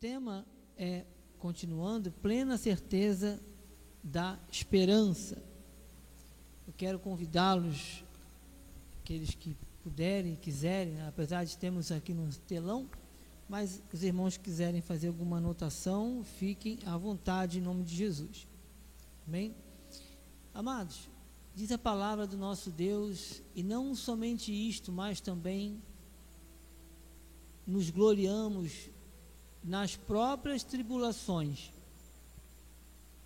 tema é, continuando, plena certeza da esperança. Eu quero convidá-los, aqueles que puderem, quiserem, né, apesar de termos aqui no telão, mas os irmãos que quiserem fazer alguma anotação, fiquem à vontade em nome de Jesus. Amém? Amados, diz a palavra do nosso Deus, e não somente isto, mas também nos gloriamos nas próprias tribulações,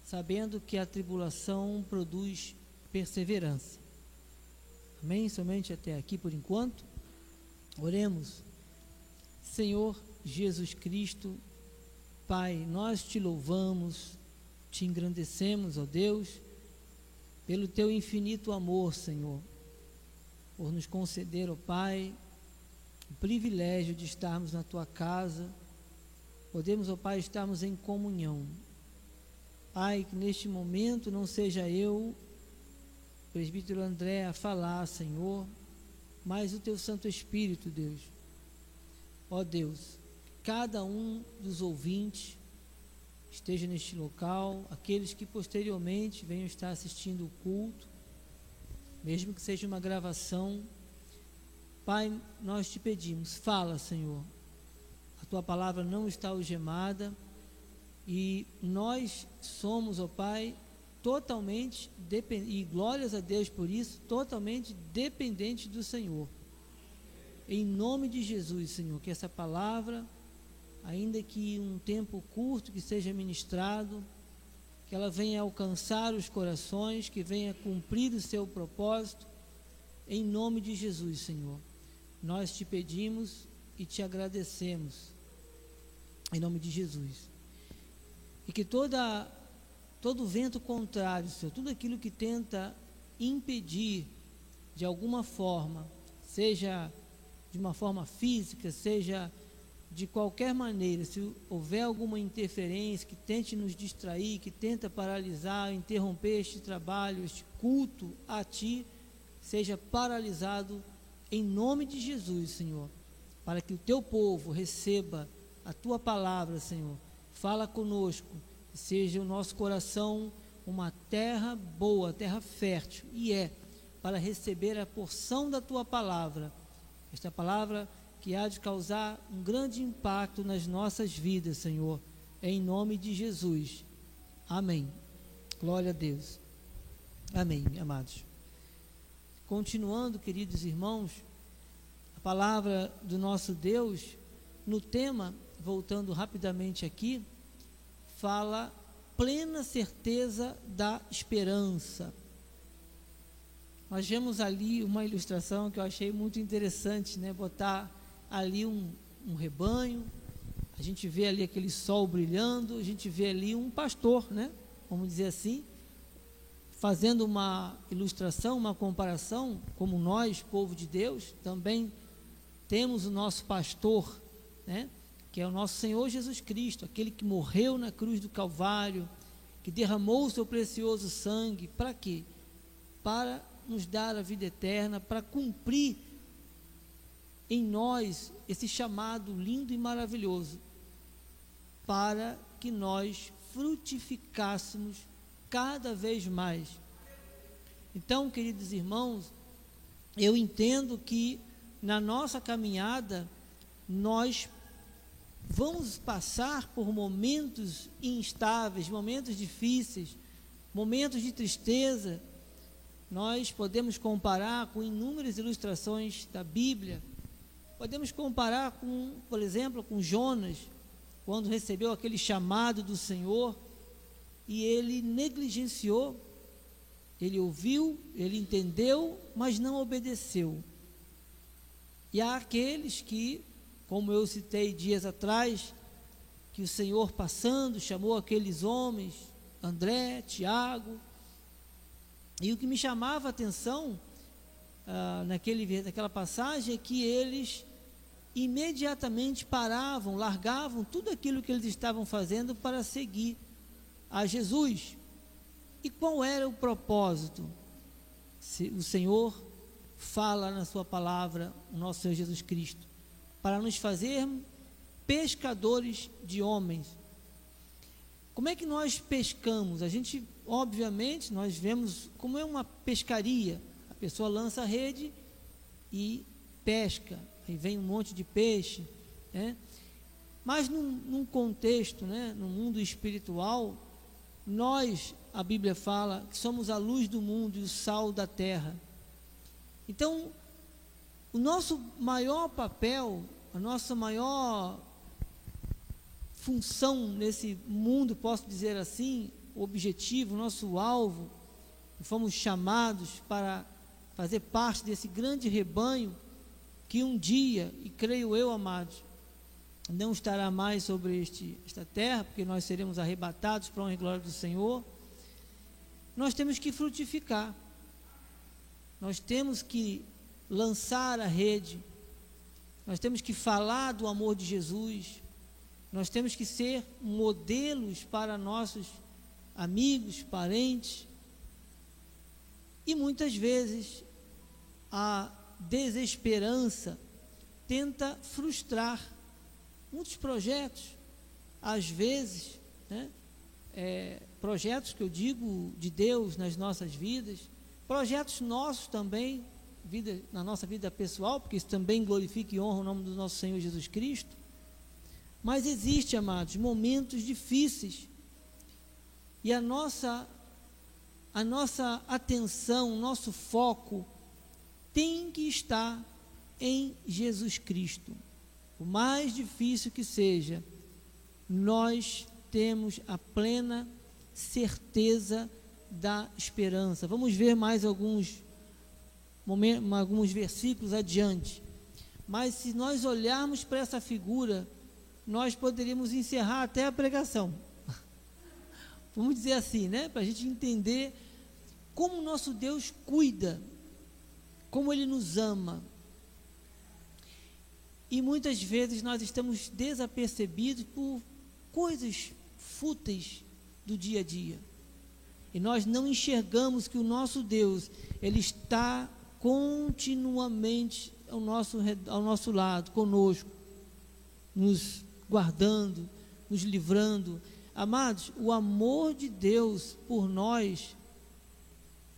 sabendo que a tribulação produz perseverança. Amém? Somente até aqui por enquanto. Oremos. Senhor Jesus Cristo, Pai, nós te louvamos, te engrandecemos, ó Deus, pelo teu infinito amor, Senhor, por nos conceder, ó Pai, o privilégio de estarmos na tua casa Podemos, ó Pai, estarmos em comunhão. Pai, que neste momento não seja eu, presbítero André, a falar, Senhor, mas o teu Santo Espírito, Deus. Ó Deus, cada um dos ouvintes esteja neste local, aqueles que posteriormente venham estar assistindo o culto, mesmo que seja uma gravação. Pai, nós te pedimos, fala, Senhor, tua palavra não está algemada e nós somos, ó Pai, totalmente e glórias a Deus por isso, totalmente dependentes do Senhor. Em nome de Jesus, Senhor, que essa palavra, ainda que um tempo curto que seja ministrado, que ela venha alcançar os corações, que venha cumprir o seu propósito, em nome de Jesus, Senhor. Nós te pedimos e te agradecemos em nome de Jesus. E que toda, todo vento contrário, Senhor, tudo aquilo que tenta impedir de alguma forma, seja de uma forma física, seja de qualquer maneira, se houver alguma interferência que tente nos distrair, que tenta paralisar, interromper este trabalho, este culto a Ti, seja paralisado em nome de Jesus, Senhor, para que o Teu povo receba a tua palavra, Senhor. Fala conosco, seja o nosso coração uma terra boa, terra fértil, e é para receber a porção da tua palavra. Esta palavra que há de causar um grande impacto nas nossas vidas, Senhor, em nome de Jesus. Amém. Glória a Deus. Amém, amados. Continuando, queridos irmãos, a palavra do nosso Deus no tema voltando rapidamente aqui, fala plena certeza da esperança. Nós vemos ali uma ilustração que eu achei muito interessante, né? Botar ali um, um rebanho, a gente vê ali aquele sol brilhando, a gente vê ali um pastor, né? Vamos dizer assim, fazendo uma ilustração, uma comparação, como nós, povo de Deus, também temos o nosso pastor, né? Que é o nosso Senhor Jesus Cristo, aquele que morreu na cruz do Calvário, que derramou o seu precioso sangue, para quê? Para nos dar a vida eterna, para cumprir em nós esse chamado lindo e maravilhoso, para que nós frutificássemos cada vez mais. Então, queridos irmãos, eu entendo que na nossa caminhada nós vamos passar por momentos instáveis, momentos difíceis, momentos de tristeza. Nós podemos comparar com inúmeras ilustrações da Bíblia. Podemos comparar com, por exemplo, com Jonas, quando recebeu aquele chamado do Senhor e ele negligenciou. Ele ouviu, ele entendeu, mas não obedeceu. E há aqueles que como eu citei dias atrás, que o Senhor passando chamou aqueles homens, André, Tiago, e o que me chamava a atenção ah, naquele, naquela passagem é que eles imediatamente paravam, largavam tudo aquilo que eles estavam fazendo para seguir a Jesus. E qual era o propósito? Se o Senhor fala na sua palavra, o nosso Senhor Jesus Cristo, para nos fazer pescadores de homens. Como é que nós pescamos? A gente, obviamente, nós vemos como é uma pescaria. A pessoa lança a rede e pesca, aí vem um monte de peixe, né? Mas num, num contexto, né, no mundo espiritual, nós, a Bíblia fala, que somos a luz do mundo e o sal da terra. Então, o nosso maior papel, a nossa maior função nesse mundo, posso dizer assim, o objetivo, o nosso alvo, fomos chamados para fazer parte desse grande rebanho que um dia, e creio eu, amados, não estará mais sobre este, esta terra, porque nós seremos arrebatados para a honra e glória do Senhor. Nós temos que frutificar, nós temos que lançar a rede, nós temos que falar do amor de Jesus, nós temos que ser modelos para nossos amigos, parentes. E muitas vezes a desesperança tenta frustrar muitos projetos, às vezes, né, é, projetos que eu digo de Deus nas nossas vidas, projetos nossos também, vida, na nossa vida pessoal, porque isso também glorifica e honra o nome do nosso Senhor Jesus Cristo. Mas existe, amados, momentos difíceis. E a nossa a nossa atenção, o nosso foco tem que estar em Jesus Cristo. Por mais difícil que seja, nós temos a plena certeza da esperança. Vamos ver mais alguns momentos, alguns versículos adiante. Mas se nós olharmos para essa figura nós poderíamos encerrar até a pregação. Vamos dizer assim, né? Para a gente entender como o nosso Deus cuida, como Ele nos ama. E muitas vezes nós estamos desapercebidos por coisas fúteis do dia a dia. E nós não enxergamos que o nosso Deus, Ele está continuamente ao nosso, ao nosso lado, conosco, nos guardando, nos livrando. Amados, o amor de Deus por nós,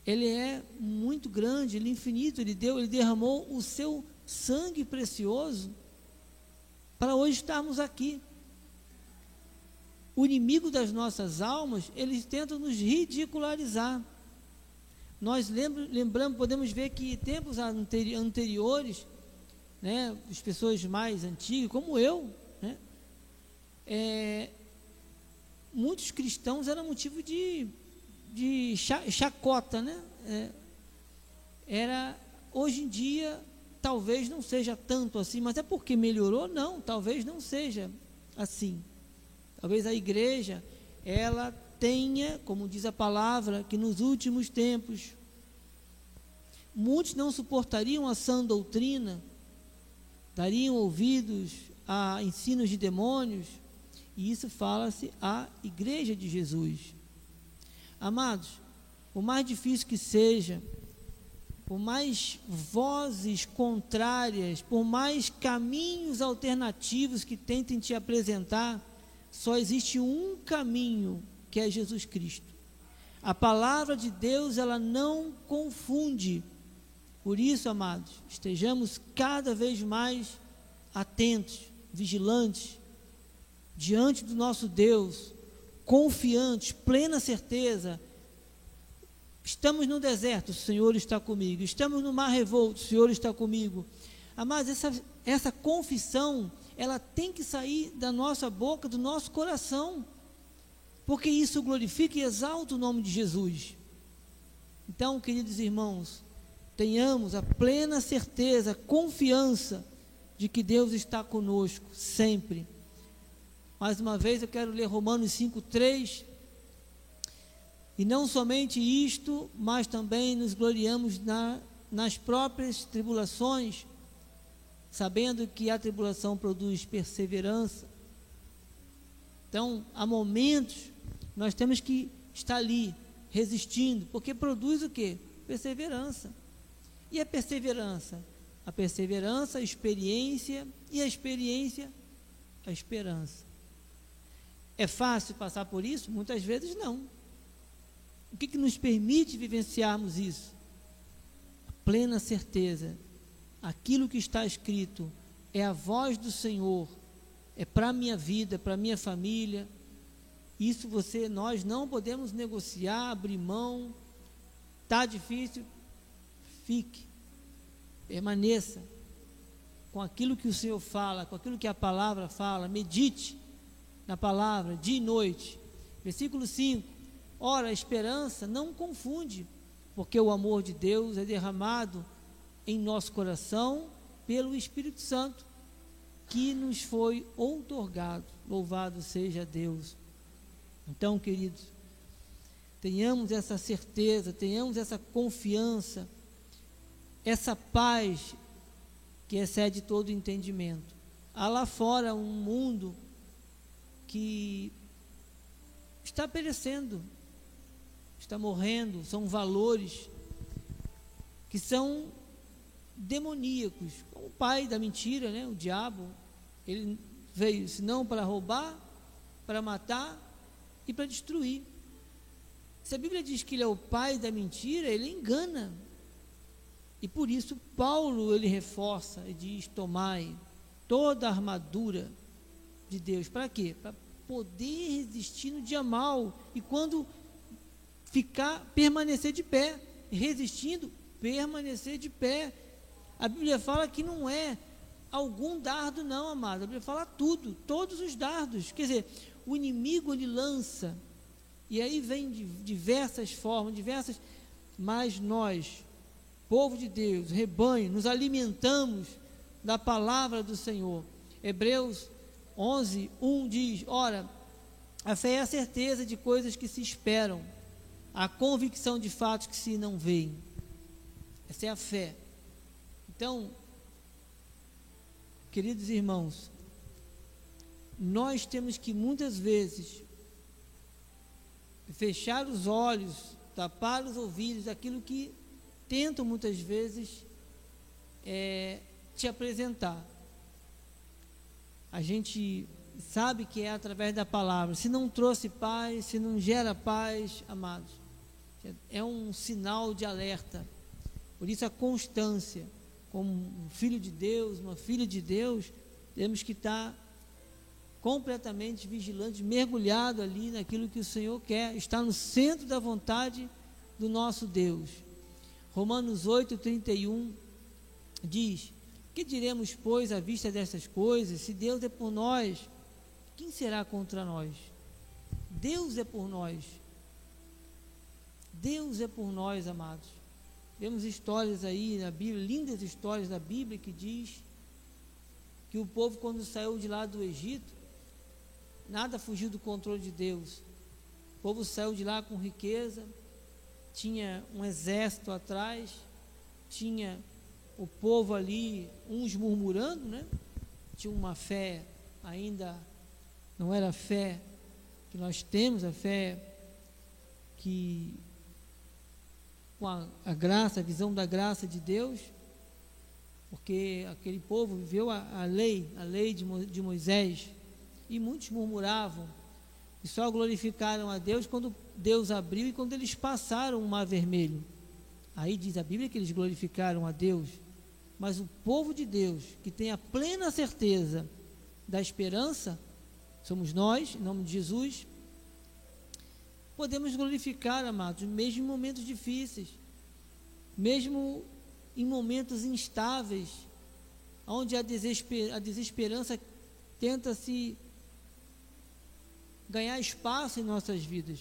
ele é muito grande, ele é infinito, ele deu, ele derramou o seu sangue precioso para hoje estarmos aqui. O inimigo das nossas almas, eles tentam nos ridicularizar. Nós lembramos, podemos ver que tempos anteriores, né, as pessoas mais antigas, como eu, é, muitos cristãos eram motivo de, de chacota, né? É, era hoje em dia talvez não seja tanto assim, mas é porque melhorou? Não, talvez não seja assim. Talvez a igreja ela tenha, como diz a palavra, que nos últimos tempos muitos não suportariam a sã doutrina, dariam ouvidos a ensinos de demônios, e isso fala-se à igreja de Jesus. Amados, por mais difícil que seja, por mais vozes contrárias, por mais caminhos alternativos que tentem te apresentar, só existe um caminho, que é Jesus Cristo. A palavra de Deus, ela não confunde. Por isso, amados, estejamos cada vez mais atentos, vigilantes, diante do nosso Deus, confiantes, plena certeza. Estamos no deserto, o Senhor está comigo. Estamos no mar revolto, o Senhor está comigo. Mas essa, essa confissão, ela tem que sair da nossa boca, do nosso coração, porque isso glorifica e exalta o nome de Jesus. Então, queridos irmãos, tenhamos a plena certeza, confiança de que Deus está conosco sempre mais uma vez eu quero ler Romanos 5,3. E não somente isto, mas também nos gloriamos na, nas próprias tribulações, sabendo que a tribulação produz perseverança. Então, há momentos nós temos que estar ali, resistindo, porque produz o que? Perseverança. E a perseverança? A perseverança, a experiência, e a experiência, a esperança. É fácil passar por isso? Muitas vezes não. O que, que nos permite vivenciarmos isso? A plena certeza. Aquilo que está escrito é a voz do Senhor, é para a minha vida, para a minha família. Isso você, nós não podemos negociar, abrir mão. Está difícil, fique, permaneça com aquilo que o Senhor fala, com aquilo que a palavra fala, medite na palavra dia e noite. Versículo 5: Ora, a esperança não confunde, porque o amor de Deus é derramado em nosso coração pelo Espírito Santo, que nos foi outorgado. Louvado seja Deus. Então, queridos, tenhamos essa certeza, tenhamos essa confiança, essa paz que excede todo entendimento. Há lá fora um mundo que está perecendo, está morrendo, são valores que são demoníacos, o pai da mentira, né? o diabo, ele veio senão para roubar, para matar e para destruir. Se a Bíblia diz que ele é o pai da mentira, ele engana. E por isso Paulo ele reforça e diz: tomai toda a armadura de Deus. Para quê? Para poder resistir no dia mal. E quando ficar, permanecer de pé. Resistindo, permanecer de pé. A Bíblia fala que não é algum dardo, não, amado. A Bíblia fala tudo, todos os dardos. Quer dizer, o inimigo ele lança. E aí vem de diversas formas, diversas. Mas nós, povo de Deus, rebanho, nos alimentamos da palavra do Senhor. Hebreus 11, 1 diz: Ora, a fé é a certeza de coisas que se esperam, a convicção de fatos que se não veem. Essa é a fé. Então, queridos irmãos, nós temos que muitas vezes fechar os olhos, tapar os ouvidos daquilo que tentam muitas vezes é, te apresentar. A gente sabe que é através da palavra. Se não trouxe paz, se não gera paz, amados, é um sinal de alerta. Por isso a constância, como um filho de Deus, uma filha de Deus, temos que estar completamente vigilante, mergulhado ali naquilo que o Senhor quer, está no centro da vontade do nosso Deus. Romanos 8, 31 diz: Que diremos, pois, à vista dessas coisas? Se Deus é por nós, quem será contra nós? Deus é por nós. Deus é por nós, amados. Temos histórias aí na Bíblia, lindas histórias da Bíblia que diz que o povo quando saiu de lá do Egito, nada fugiu do controle de Deus. O povo saiu de lá com riqueza, tinha um exército atrás, tinha o povo ali, uns murmurando, né? Tinha uma fé ainda, não era a fé que nós temos, a fé que com a, a graça, a visão da graça de Deus, porque aquele povo viveu a, a lei, a lei de, Mo, de Moisés, e muitos murmuravam, e só glorificaram a Deus quando Deus abriu e quando eles passaram o mar vermelho. Aí diz a Bíblia que eles glorificaram a Deus. Mas o povo de Deus, que tem a plena certeza da esperança, somos nós, em nome de Jesus, podemos glorificar, amados, mesmo em momentos difíceis, mesmo em momentos instáveis, onde a, desesper a desesperança tenta se ganhar espaço em nossas vidas.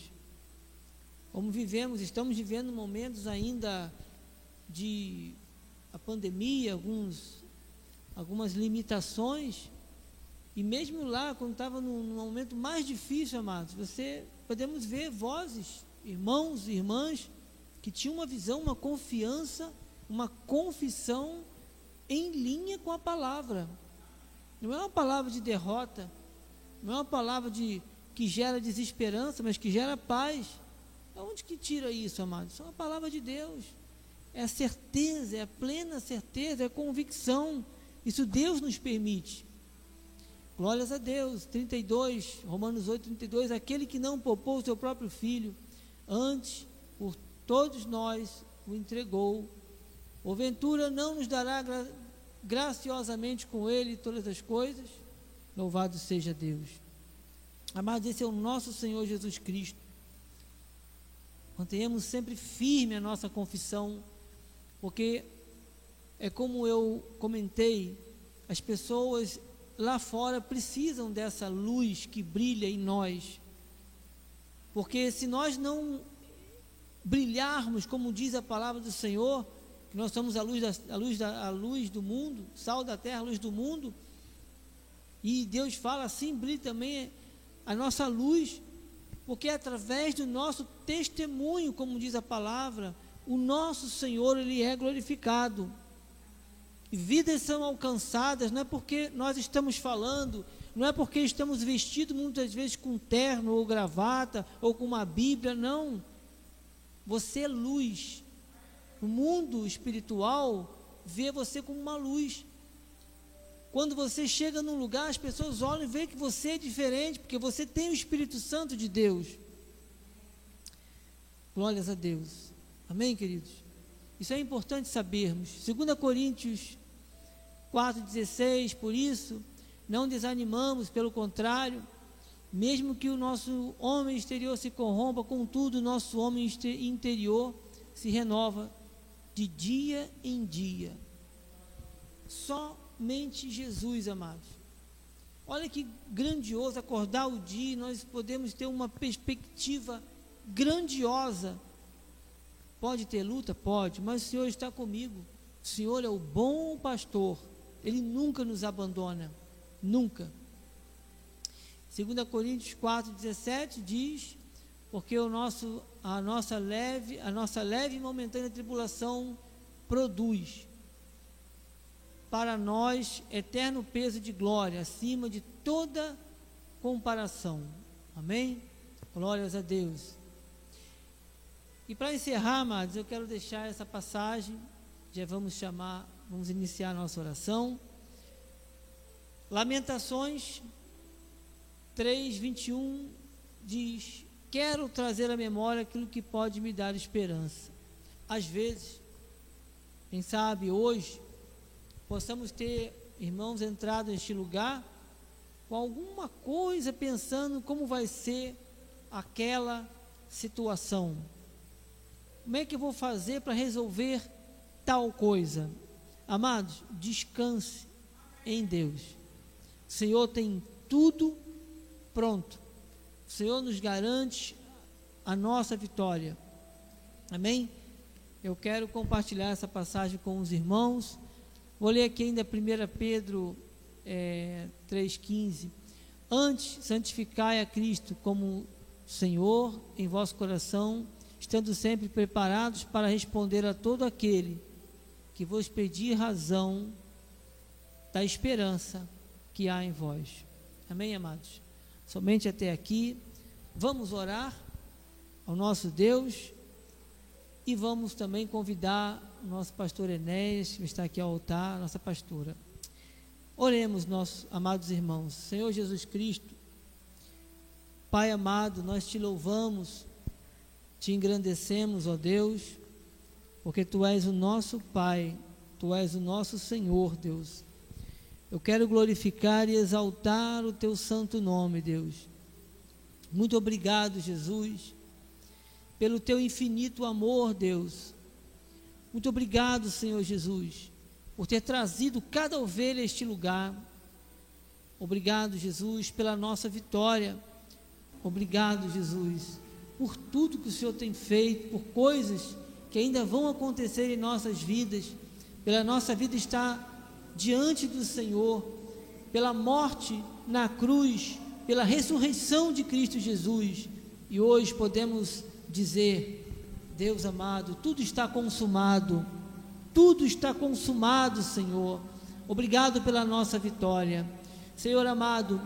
Como vivemos, estamos vivendo momentos ainda de a pandemia, alguns, algumas limitações, e mesmo lá, quando estava num, momento mais difícil, amados, você podemos ver vozes, irmãos irmãs, que tinham uma visão, uma confiança, uma confissão em linha com a palavra. Não é uma palavra de derrota, não é uma palavra de que gera desesperança, mas que gera paz. Onde que tira isso, amados? Isso é uma palavra de Deus. É a certeza, é a plena certeza, é a convicção. Isso Deus nos permite. Glórias a Deus. 32, Romanos 8, 32. Aquele que não poupou o seu próprio filho, antes por todos nós o entregou. Porventura não nos dará gra graciosamente com ele todas as coisas? Louvado seja Deus. Amados, esse é o nosso Senhor Jesus Cristo. Mantenhamos sempre firme a nossa confissão, porque é como eu comentei, as pessoas lá fora precisam dessa luz que brilha em nós. Porque se nós não brilharmos, como diz a palavra do Senhor, que nós somos a luz, da, a luz, da, a luz do mundo, sal da terra, a luz do mundo, e Deus fala assim, brilhe também a nossa luz, porque é através do nosso testemunho, como diz a palavra, o nosso Senhor ele é glorificado. Vidas são alcançadas não é porque nós estamos falando, não é porque estamos vestidos muitas vezes com terno ou gravata ou com uma Bíblia, não. Você é luz. O mundo espiritual vê você como uma luz. Quando você chega num lugar, as pessoas olham e veem que você é diferente, porque você tem o Espírito Santo de Deus. Glórias a Deus. Amém, queridos? Isso é importante sabermos. 2 Coríntios 4,16, por isso, não desanimamos, pelo contrário, mesmo que o nosso homem exterior se corrompa, contudo, o nosso homem interior se renova de dia em dia. Somente Jesus, amados. Olha que grandioso acordar o dia, nós podemos ter uma perspectiva grandiosa. Pode ter luta? Pode, mas o Senhor está comigo. O Senhor é o bom pastor ele nunca nos abandona, nunca. 2 Coríntios 4:17 diz: porque o nosso a nossa leve, a nossa leve e momentânea tribulação produz para nós eterno peso de glória acima de toda comparação. Amém? Glórias a Deus. E para encerrar, amados, eu quero deixar essa passagem, já vamos chamar Vamos iniciar a nossa oração. Lamentações 3, 21 diz: Quero trazer à memória aquilo que pode me dar esperança. Às vezes, quem sabe hoje, possamos ter irmãos entrado neste lugar com alguma coisa pensando como vai ser aquela situação. Como é que eu vou fazer para resolver tal coisa? Amados, descanse em Deus. O Senhor tem tudo pronto. O Senhor nos garante a nossa vitória. Amém? Eu quero compartilhar essa passagem com os irmãos. Vou ler aqui ainda 1 Pedro é, 3,15. Antes, santificai a Cristo como Senhor em vosso coração, estando sempre preparados para responder a todo aquele que vos pedir razão da esperança que há em vós. Amém, amados? Somente até aqui. Vamos orar ao nosso Deus e vamos também convidar o nosso pastor Enéas, que está aqui ao altar, nossa pastora. Oremos, nossos amados irmãos. Senhor Jesus Cristo, Pai amado, nós te louvamos, te engrandecemos, ó Deus porque tu és o nosso Pai, tu és o nosso Senhor, Deus. Eu quero glorificar e exaltar o teu santo nome, Deus. Muito obrigado, Jesus, pelo teu infinito amor, Deus. Muito obrigado, Senhor Jesus, por ter trazido cada ovelha a este lugar. Obrigado, Jesus, pela nossa vitória. Obrigado, Jesus, por tudo que o Senhor tem feito, por coisas que ainda vão acontecer em nossas vidas, pela nossa vida estar diante do Senhor, pela morte na cruz, pela ressurreição de Cristo Jesus. E hoje podemos dizer, Deus amado, tudo está consumado, tudo está consumado, Senhor. Obrigado pela nossa vitória. Senhor amado,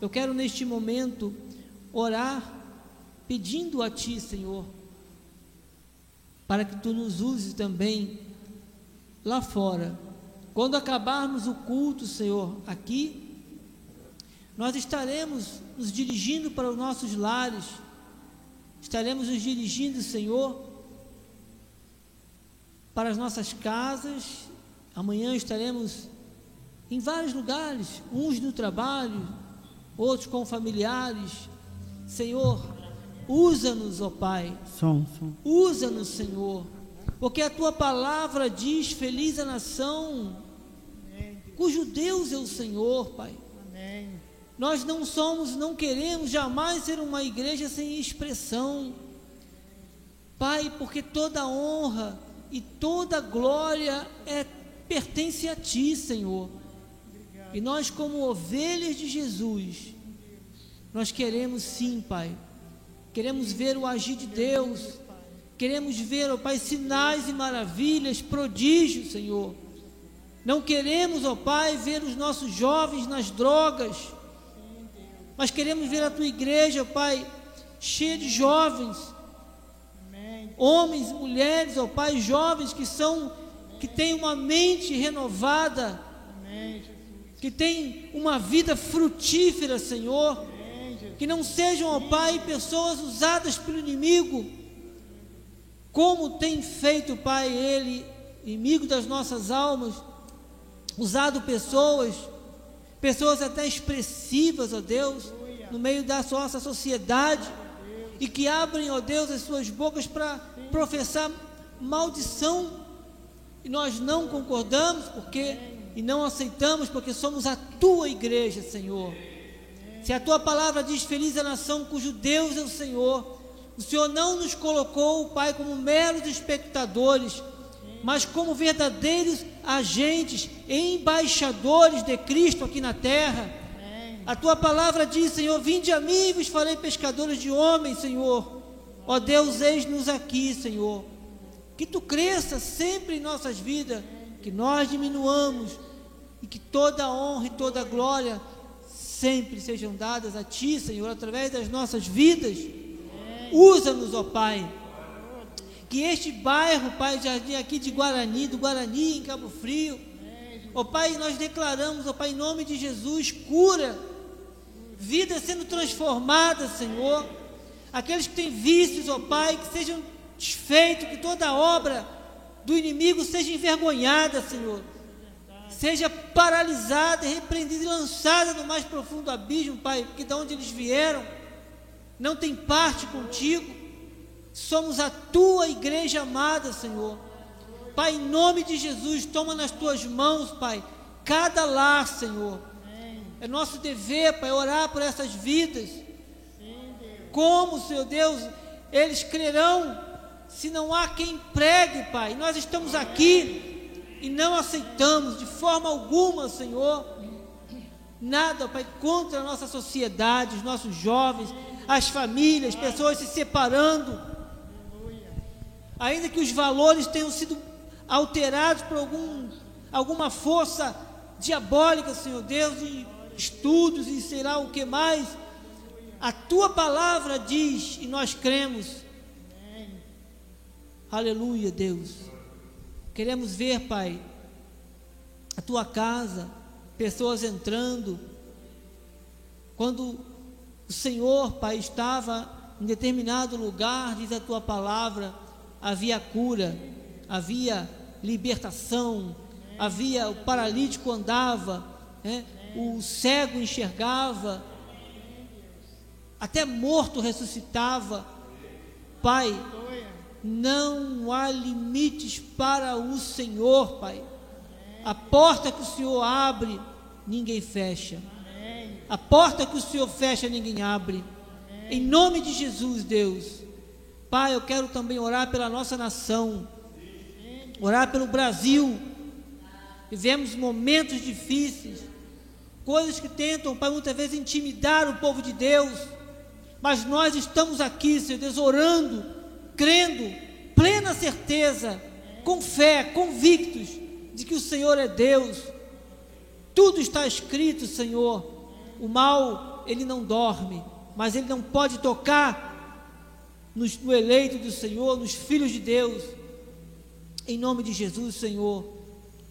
eu quero neste momento orar pedindo a Ti, Senhor, para que tu nos uses também lá fora. Quando acabarmos o culto, Senhor, aqui, nós estaremos nos dirigindo para os nossos lares, estaremos nos dirigindo, Senhor, para as nossas casas. Amanhã estaremos em vários lugares, uns no trabalho, outros com familiares. Senhor, usa-nos, ó Pai. Som, som. Usa-nos, Senhor. Porque a tua palavra diz: Feliz a nação cujo Deus é o Senhor, Pai. Nós não somos, não queremos jamais ser uma igreja sem expressão. Pai, porque toda honra e toda glória é pertence a ti, Senhor. E nós como ovelhas de Jesus, nós queremos sim, Pai. Queremos ver o agir de Deus. Queremos ver, ó Pai, sinais e maravilhas, prodígios, Senhor. Não queremos, ó Pai, ver os nossos jovens nas drogas, mas queremos ver a tua igreja, Pai, cheia de jovens, homens, mulheres, ó Pai, jovens que são, que têm uma mente renovada, que têm uma vida frutífera, Senhor, que não sejam, ó Pai, pessoas usadas pelo inimigo, como tem feito, Pai, ele, inimigo das nossas almas, usado pessoas, pessoas até expressivas, ó Deus, no meio da nossa sociedade, e que abrem, ó Deus, as suas bocas para professar maldição, e nós não concordamos, porque e não aceitamos, porque somos a tua igreja, Senhor. Se a tua palavra diz: Feliz a nação cujo Deus é o Senhor, o Senhor não nos colocou, Pai, como meros espectadores, mas como verdadeiros agentes, embaixadores de Cristo aqui na terra. A tua palavra diz, Senhor: Vinde a mim e vos farei pescadores de homens, Senhor. Ó Deus, eis-nos aqui, Senhor. Que tu cresça sempre em nossas vidas, que nós diminuamos e que toda honra e toda glória sempre sejam dadas a Ti, Senhor, através das nossas vidas. Usa-nos, ó Pai. Que este bairro, Pai, jardim aqui de Guarani, do Guarani, em Cabo Frio, ó Pai, nós declaramos, ó Pai, em nome de Jesus, cura, vida sendo transformada, Senhor. Aqueles que têm vícios, ó Pai, que sejam desfeitos, que toda obra do inimigo seja envergonhada, Senhor. Seja paralisada, repreendida e lançada no mais profundo abismo, Pai, porque de onde eles vieram não tem parte contigo. Somos a tua igreja amada, Senhor. Pai, em nome de Jesus, toma nas tuas mãos, Pai, cada lar, Senhor. É nosso dever, Pai, orar por essas vidas. Como, Senhor Deus, eles crerão se não há quem pregue, Pai. Nós estamos aqui e não aceitamos de forma alguma, Senhor, nada, Pai, contra a nossa sociedade, os nossos jovens, as famílias, pessoas se separando. Ainda que os valores tenham sido alterados por algum, alguma força diabólica, Senhor Deus, de estudos e sei lá o que mais, a tua palavra diz e nós cremos. Aleluia, Deus. Queremos ver, Pai, a tua casa, pessoas entrando. Quando o Senhor, Pai, estava em determinado lugar, diz a tua palavra, havia cura, havia libertação, havia o paralítico andava, né? o cego enxergava, até morto ressuscitava. Pai, não há limites para o Senhor, Pai. A porta que o Senhor abre, ninguém fecha. A porta que o Senhor fecha, ninguém abre. Em nome de Jesus, Deus. Pai, eu quero também orar pela nossa nação, orar pelo Brasil. Vivemos momentos difíceis, coisas que tentam, Pai, muitas vezes intimidar o povo de Deus. Mas nós estamos aqui, Senhor Deus, orando, crendo, plena certeza, com fé, convictos de que o Senhor é Deus. Tudo está escrito, Senhor. O mal, ele não dorme, mas ele não pode tocar nos, no eleito do Senhor, nos filhos de Deus. Em nome de Jesus, Senhor,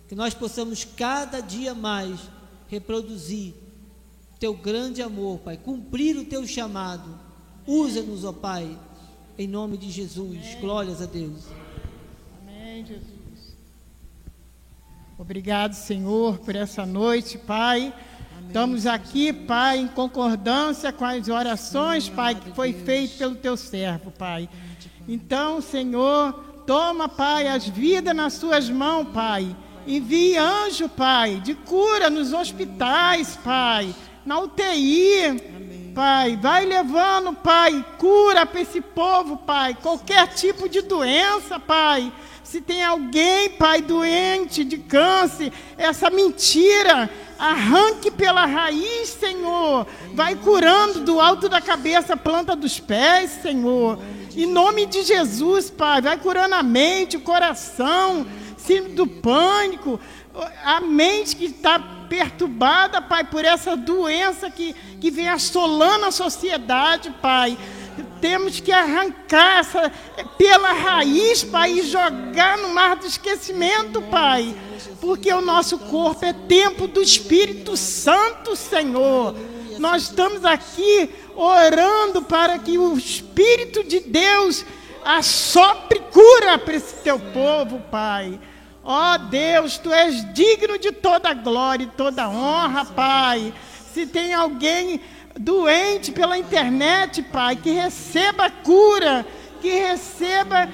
que nós possamos cada dia mais reproduzir teu grande amor, Pai, cumprir o teu chamado. Usa-nos, ó Pai, em nome de Jesus. Amém. Glórias a Deus. Amém, Jesus. Obrigado, Senhor, por essa noite, Pai. Estamos aqui, Pai, em concordância com as orações, Pai, que foi feito pelo teu servo, Pai. Então, Senhor, toma, Pai, as vidas nas suas mãos, Pai. Envie anjo, Pai, de cura nos hospitais, Pai, na UTI. Pai, vai levando, Pai, cura para esse povo, Pai, qualquer tipo de doença, Pai. Se tem alguém, Pai, doente de câncer, essa mentira, arranque pela raiz, Senhor. Vai curando do alto da cabeça, planta dos pés, Senhor. Em nome de Jesus, Pai, vai curando a mente, o coração, síndrome do pânico, a mente que está perturbada, Pai, por essa doença que, que vem assolando a sociedade, Pai. Temos que arrancar essa, pela raiz, Pai, e jogar no mar do esquecimento, Pai. Porque o nosso corpo é tempo do Espírito Santo, Senhor. Nós estamos aqui orando para que o Espírito de Deus assopre cura para esse teu povo, Pai. Ó oh, Deus, tu és digno de toda glória e toda honra, Pai. Se tem alguém doente pela internet, Pai, que receba cura, que receba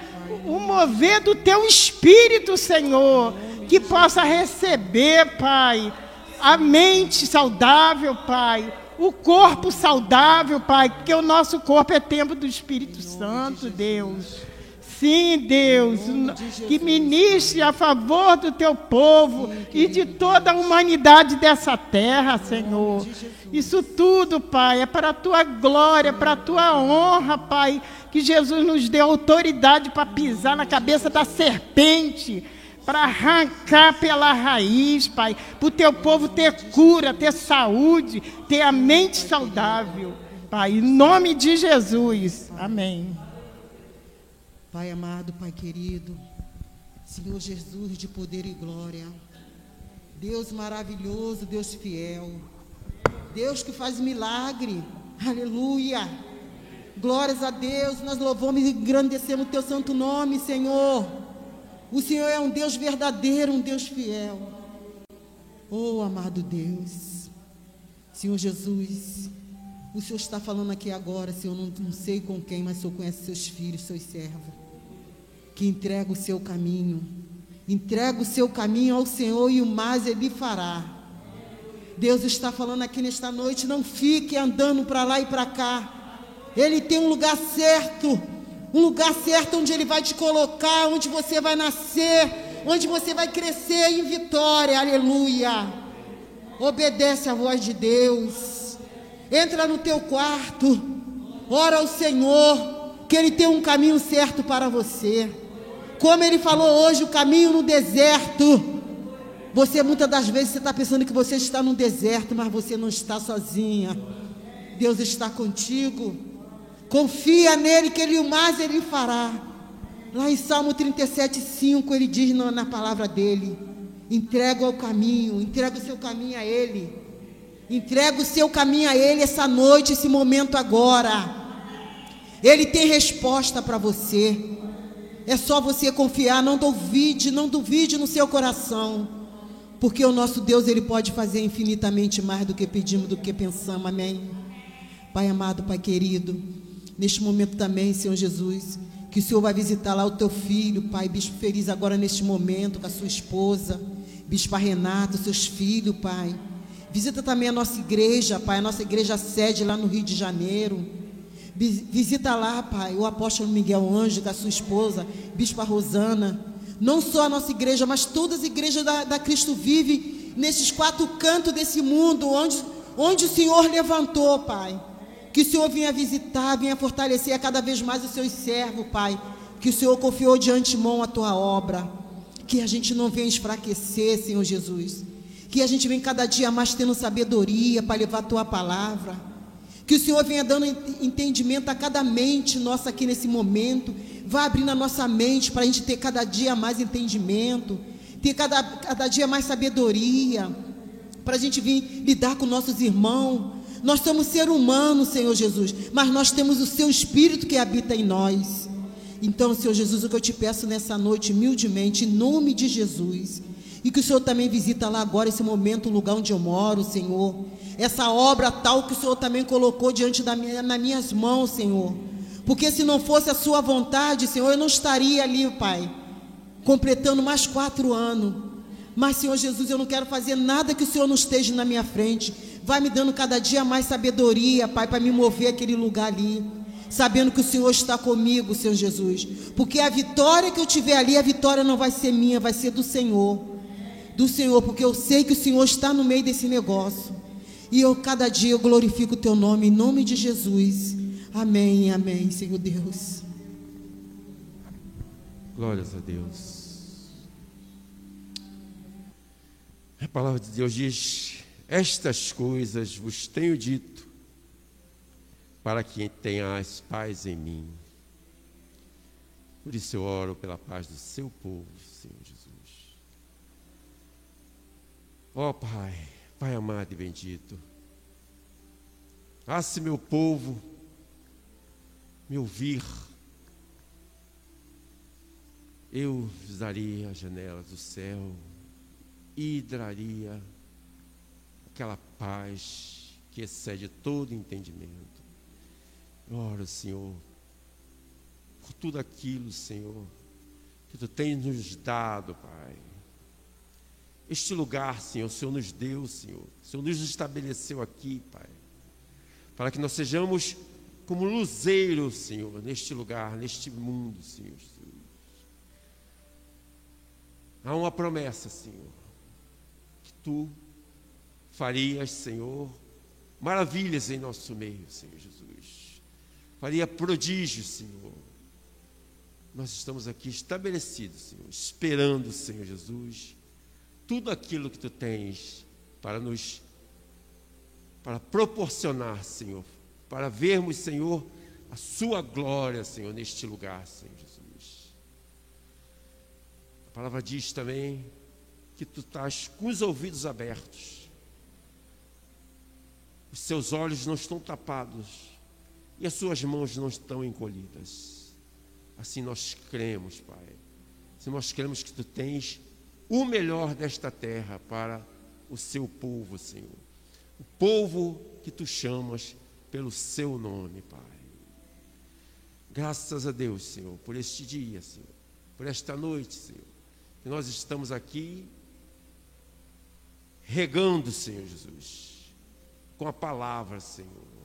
o mover do teu espírito, Senhor, que possa receber, Pai, a mente saudável, Pai, o corpo saudável, Pai, porque o nosso corpo é templo do Espírito Santo, Deus. Sim, Deus, que ministre a favor do teu povo e de toda a humanidade dessa terra, Senhor. Isso tudo, Pai, é para a tua glória, para a tua honra, Pai, que Jesus nos deu autoridade para pisar na cabeça da serpente, para arrancar pela raiz, Pai, para o teu povo ter cura, ter saúde, ter a mente saudável. Pai, em nome de Jesus. Amém. Pai amado, Pai querido, Senhor Jesus de poder e glória, Deus maravilhoso, Deus fiel, Deus que faz milagre, aleluia. Glórias a Deus, nós louvamos e engrandecemos o teu santo nome, Senhor. O Senhor é um Deus verdadeiro, um Deus fiel. Oh, amado Deus, Senhor Jesus, o Senhor está falando aqui agora, Senhor, não, não sei com quem, mas o Senhor conhece seus filhos, seus servos que entrega o seu caminho. Entrega o seu caminho ao Senhor e o mais Ele fará. Deus está falando aqui nesta noite, não fique andando para lá e para cá. Ele tem um lugar certo, um lugar certo onde Ele vai te colocar, onde você vai nascer, onde você vai crescer em vitória. Aleluia. Obedece à voz de Deus. Entra no teu quarto. Ora ao Senhor, que Ele tem um caminho certo para você. Como ele falou hoje, o caminho no deserto. Você muitas das vezes você está pensando que você está no deserto, mas você não está sozinha. Deus está contigo. Confia nele que ele o mais ele fará. Lá em Salmo 37, 5, ele diz na, na palavra dele: entrega o caminho, entrega o seu caminho a ele. Entrega o seu caminho a ele essa noite, esse momento agora. Ele tem resposta para você. É só você confiar, não duvide, não duvide no seu coração. Porque o nosso Deus, ele pode fazer infinitamente mais do que pedimos, do que pensamos. Amém. Pai amado, Pai querido, neste momento também, Senhor Jesus, que o Senhor vai visitar lá o teu filho, Pai, bispo feliz agora neste momento, com a sua esposa, bispo Renato, seus filhos, Pai. Visita também a nossa igreja, Pai, a nossa igreja sede lá no Rio de Janeiro. Visita lá, Pai, o apóstolo Miguel Anjo, da sua esposa, Bispa Rosana. Não só a nossa igreja, mas todas as igrejas da, da Cristo Vive, nesses quatro cantos desse mundo, onde, onde o Senhor levantou, Pai. Que o Senhor venha visitar, venha fortalecer cada vez mais os seus servos, Pai. Que o Senhor confiou de antemão a tua obra. Que a gente não venha enfraquecer, Senhor Jesus. Que a gente venha cada dia mais tendo sabedoria para levar a tua palavra. Que o Senhor venha dando entendimento a cada mente nossa aqui nesse momento. Vá abrindo a nossa mente para a gente ter cada dia mais entendimento, ter cada, cada dia mais sabedoria, para a gente vir lidar com nossos irmãos, Nós somos ser humanos, Senhor Jesus, mas nós temos o seu espírito que habita em nós. Então, Senhor Jesus, o que eu te peço nessa noite, humildemente, em nome de Jesus, e que o Senhor também visita lá agora, esse momento, o lugar onde eu moro, Senhor. Essa obra tal que o Senhor também colocou diante da minha, nas minhas mãos, Senhor. Porque se não fosse a Sua vontade, Senhor, eu não estaria ali, Pai, completando mais quatro anos. Mas, Senhor Jesus, eu não quero fazer nada que o Senhor não esteja na minha frente. Vai me dando cada dia mais sabedoria, Pai, para me mover aquele lugar ali sabendo que o Senhor está comigo, Senhor Jesus. Porque a vitória que eu tiver ali, a vitória não vai ser minha, vai ser do Senhor. Do Senhor, porque eu sei que o Senhor está no meio desse negócio. E eu cada dia eu glorifico o teu nome em nome de Jesus. Amém, amém, Senhor Deus. Glórias a Deus. A palavra de Deus diz: Estas coisas vos tenho dito para que tenhas paz em mim. Por isso eu oro pela paz do seu povo, Senhor Jesus. Ó oh, Pai, Pai amado e bendito, se meu povo me ouvir, eu daria as janelas do céu e daria aquela paz que excede todo entendimento. Ora, Senhor, por tudo aquilo, Senhor, que Tu tens nos dado, Pai. Este lugar, Senhor, o Senhor nos deu, Senhor. O Senhor nos estabeleceu aqui, Pai. Para que nós sejamos como luzeiros, Senhor, neste lugar, neste mundo, Senhor. Há uma promessa, Senhor, que Tu farias, Senhor, maravilhas em nosso meio, Senhor Jesus faria prodígios, Senhor. Nós estamos aqui estabelecidos, Senhor, esperando, Senhor Jesus, tudo aquilo que tu tens para nos para proporcionar, Senhor, para vermos, Senhor, a sua glória, Senhor, neste lugar, Senhor Jesus. A palavra diz também que tu estás com os ouvidos abertos. Os seus olhos não estão tapados e as suas mãos não estão encolhidas. Assim nós cremos, Pai. Assim nós cremos que tu tens o melhor desta terra para o seu povo, Senhor. O povo que tu chamas pelo seu nome, Pai. Graças a Deus, Senhor, por este dia, Senhor, por esta noite, Senhor, que nós estamos aqui regando, Senhor Jesus, com a palavra, Senhor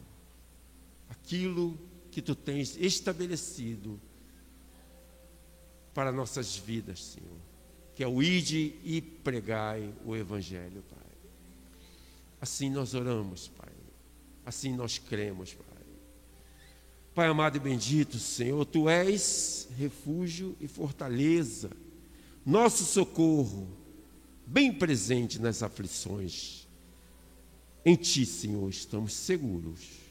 aquilo que tu tens estabelecido para nossas vidas, Senhor, que é o ide e pregai o evangelho, Pai. Assim nós oramos, Pai. Assim nós cremos, Pai. Pai amado e bendito, Senhor, tu és refúgio e fortaleza, nosso socorro, bem presente nas aflições. Em ti, Senhor, estamos seguros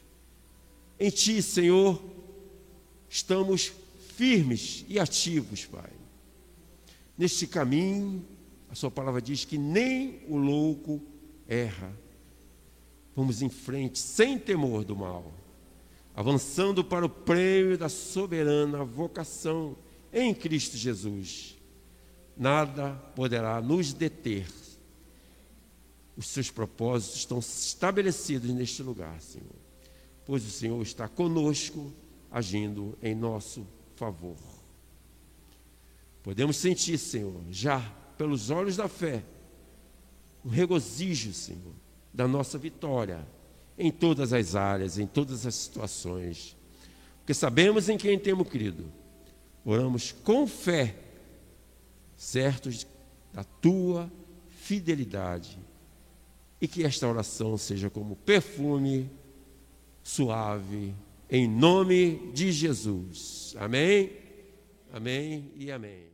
em Ti, Senhor, estamos firmes e ativos, Pai. Neste caminho, a Sua palavra diz que nem o louco erra. Vamos em frente, sem temor do mal, avançando para o prêmio da soberana vocação em Cristo Jesus. Nada poderá nos deter. Os seus propósitos estão estabelecidos neste lugar, Senhor pois o Senhor está conosco, agindo em nosso favor. Podemos sentir, Senhor, já pelos olhos da fé, o regozijo, Senhor, da nossa vitória em todas as áreas, em todas as situações, porque sabemos em quem temos crido. Oramos com fé, certos da tua fidelidade, e que esta oração seja como perfume suave, em nome de Jesus. Amém? Amém e amém.